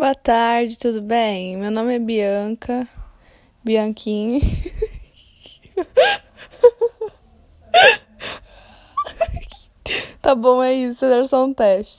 Boa tarde, tudo bem? Meu nome é Bianca. Bianquinho. tá bom, é isso. Era só um teste.